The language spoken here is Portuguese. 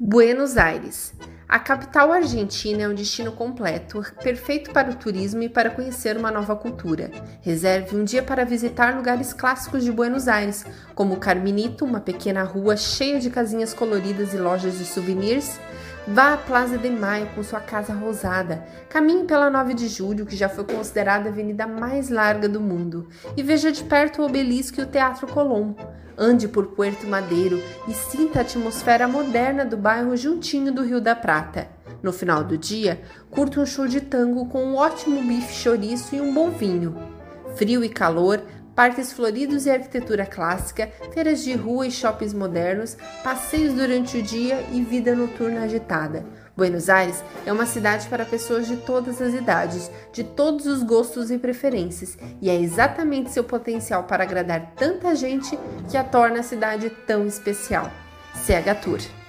Buenos Aires. A capital argentina é um destino completo, perfeito para o turismo e para conhecer uma nova cultura. Reserve um dia para visitar lugares clássicos de Buenos Aires, como Carminito, uma pequena rua cheia de casinhas coloridas e lojas de souvenirs. Vá à Plaza de Maio com sua casa rosada. Caminhe pela 9 de Julho, que já foi considerada a avenida mais larga do mundo, e veja de perto o obelisco e o Teatro Colón. Ande por Puerto Madeiro e sinta a atmosfera moderna do bairro juntinho do Rio da Prata. No final do dia, curta um show de tango com um ótimo bife chouriço e um bom vinho. Frio e calor, parques floridos e arquitetura clássica, feiras de rua e shoppings modernos, passeios durante o dia e vida noturna agitada. Buenos Aires é uma cidade para pessoas de todas as idades, de todos os gostos e preferências, e é exatamente seu potencial para agradar tanta gente que a torna a cidade tão especial. CH Tour